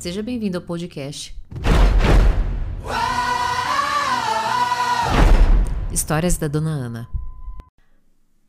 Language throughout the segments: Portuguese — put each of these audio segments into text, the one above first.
Seja bem-vindo ao podcast. Histórias da Dona Ana.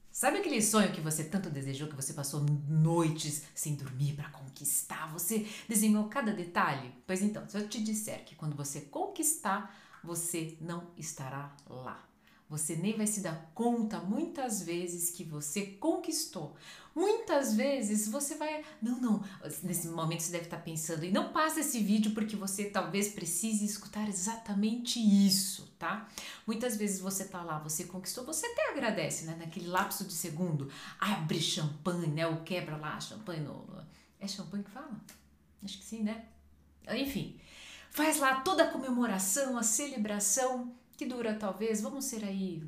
Sabe aquele sonho que você tanto desejou, que você passou noites sem dormir para conquistar? Você desenhou cada detalhe? Pois então, se eu te disser que quando você conquistar, você não estará lá. Você nem vai se dar conta muitas vezes que você conquistou. Muitas vezes você vai. Não, não. Nesse momento você deve estar pensando. E não passa esse vídeo porque você talvez precise escutar exatamente isso, tá? Muitas vezes você tá lá, você conquistou, você até agradece, né? Naquele lapso de segundo. Abre champanhe, né? Ou quebra lá champanhe no. É champanhe que fala? Acho que sim, né? Enfim. Faz lá toda a comemoração, a celebração que dura talvez, vamos ser aí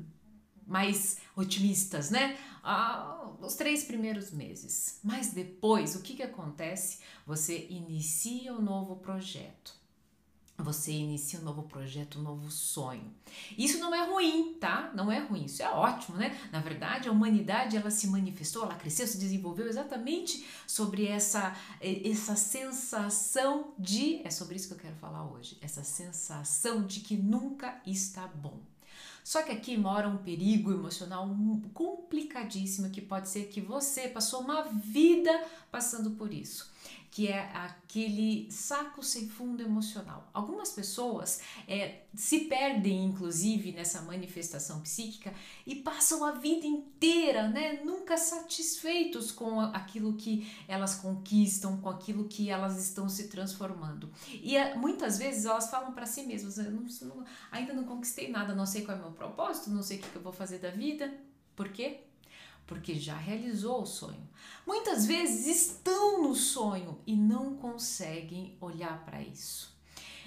mais otimistas, né? Ah, os três primeiros meses. Mas depois, o que, que acontece? Você inicia um novo projeto você inicia um novo projeto, um novo sonho. Isso não é ruim, tá? Não é ruim, isso é ótimo, né? Na verdade, a humanidade ela se manifestou, ela cresceu, se desenvolveu exatamente sobre essa essa sensação de, é sobre isso que eu quero falar hoje, essa sensação de que nunca está bom. Só que aqui mora um perigo emocional complicadíssimo que pode ser que você passou uma vida passando por isso que é aquele saco sem fundo emocional. Algumas pessoas é, se perdem, inclusive, nessa manifestação psíquica e passam a vida inteira, né, nunca satisfeitos com aquilo que elas conquistam, com aquilo que elas estão se transformando. E é, muitas vezes elas falam para si mesmas: não, ainda não conquistei nada, não sei qual é o meu propósito, não sei o que, eu vou fazer da vida. Por quê? porque já realizou o sonho. Muitas vezes estão no sonho e não conseguem olhar para isso.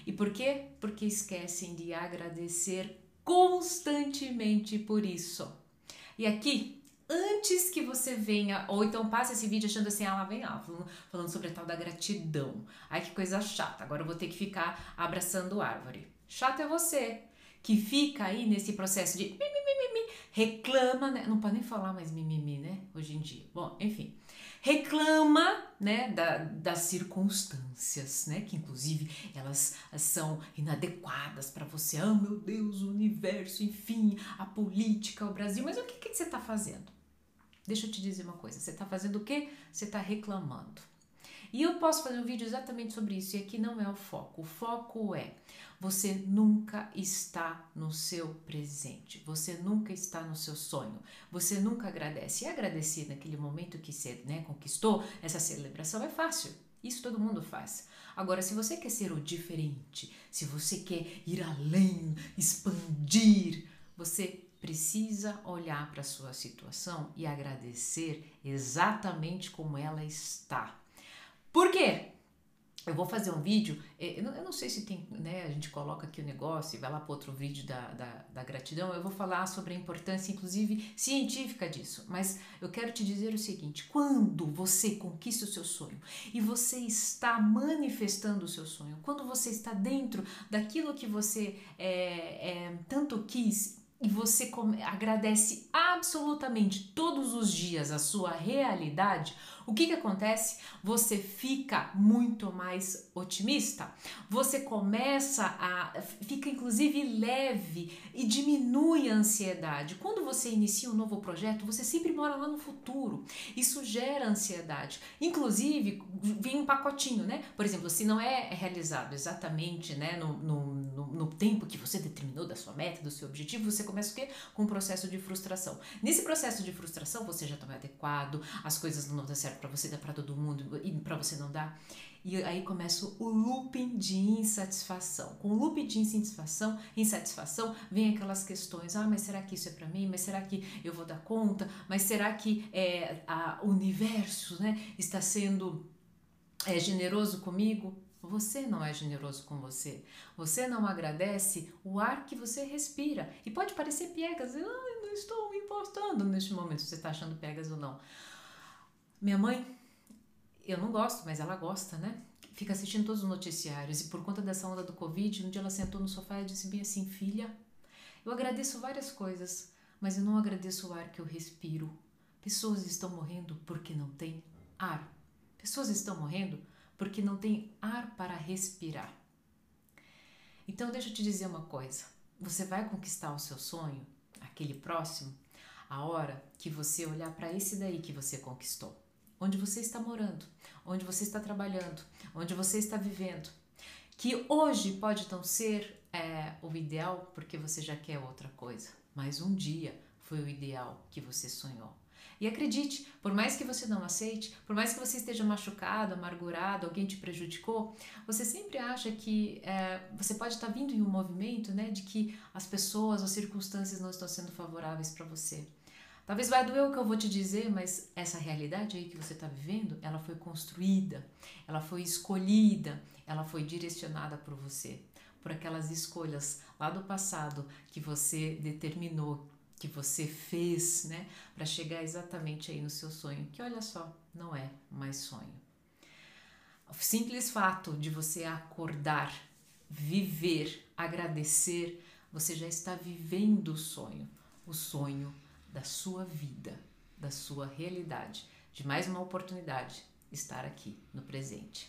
E por quê? Porque esquecem de agradecer constantemente por isso. E aqui, antes que você venha, ou então passe esse vídeo achando assim, ah, lá vem falando, falando sobre a tal da gratidão. Ai, que coisa chata, agora eu vou ter que ficar abraçando árvore. Chato é você, que fica aí nesse processo de reclama, né? Não pode nem falar mais mimimi, né? Hoje em dia. Bom, enfim. Reclama, né, da, das circunstâncias, né, que inclusive elas são inadequadas para você. Ah, oh, meu Deus, o universo, enfim, a política, o Brasil. Mas o que, que você está fazendo? Deixa eu te dizer uma coisa. Você está fazendo o quê? Você está reclamando. E eu posso fazer um vídeo exatamente sobre isso, e aqui não é o foco. O foco é você nunca está no seu presente, você nunca está no seu sonho, você nunca agradece. E agradecer naquele momento que você né, conquistou essa celebração é fácil. Isso todo mundo faz. Agora, se você quer ser o diferente, se você quer ir além, expandir, você precisa olhar para a sua situação e agradecer exatamente como ela está. Por quê? Eu vou fazer um vídeo, é, eu não sei se tem, né, a gente coloca aqui o negócio e vai lá para outro vídeo da, da, da, gratidão, eu vou falar sobre a importância, inclusive, científica disso, mas eu quero te dizer o seguinte, quando você conquista o seu sonho e você está manifestando o seu sonho, quando você está dentro daquilo que você é, é, tanto quis e você agradece absolutamente todos os dias a sua realidade, o que, que acontece? Você fica muito mais otimista. Você começa a. fica inclusive leve e diminui a ansiedade. Quando você inicia um novo projeto, você sempre mora lá no futuro. Isso gera ansiedade. Inclusive, vem um pacotinho, né? Por exemplo, se não é realizado exatamente né, no, no, no, tempo que você determinou da sua meta, do seu objetivo, você começa o quê? Com um processo de frustração. Nesse processo de frustração, você já está adequado, as coisas não dão certo para você, dá para todo mundo e para você não dá. E aí começa o looping de insatisfação. Com o looping de insatisfação, insatisfação, vem aquelas questões: ah, mas será que isso é para mim? Mas será que eu vou dar conta? Mas será que é, o universo né, está sendo é, generoso comigo? Você não é generoso com você. Você não agradece o ar que você respira. E pode parecer piegas. Ah, não estou me importando neste momento se você está achando piegas ou não. Minha mãe, eu não gosto, mas ela gosta, né? Fica assistindo todos os noticiários e por conta dessa onda do Covid, um dia ela sentou no sofá e disse bem assim: Filha, eu agradeço várias coisas, mas eu não agradeço o ar que eu respiro. Pessoas estão morrendo porque não tem ar. Pessoas estão morrendo porque não tem ar para respirar. Então, deixa eu te dizer uma coisa: você vai conquistar o seu sonho, aquele próximo, a hora que você olhar para esse daí que você conquistou. Onde você está morando, onde você está trabalhando, onde você está vivendo. Que hoje pode não ser é, o ideal porque você já quer outra coisa, mas um dia foi o ideal que você sonhou. E acredite, por mais que você não aceite, por mais que você esteja machucado, amargurado, alguém te prejudicou, você sempre acha que é, você pode estar vindo em um movimento né, de que as pessoas, as circunstâncias não estão sendo favoráveis para você. Talvez vai doer o que eu vou te dizer, mas essa realidade aí que você está vivendo, ela foi construída, ela foi escolhida, ela foi direcionada por você, por aquelas escolhas lá do passado que você determinou que você fez, né, para chegar exatamente aí no seu sonho, que olha só, não é mais sonho. O simples fato de você acordar, viver, agradecer, você já está vivendo o sonho, o sonho da sua vida, da sua realidade, de mais uma oportunidade estar aqui no presente.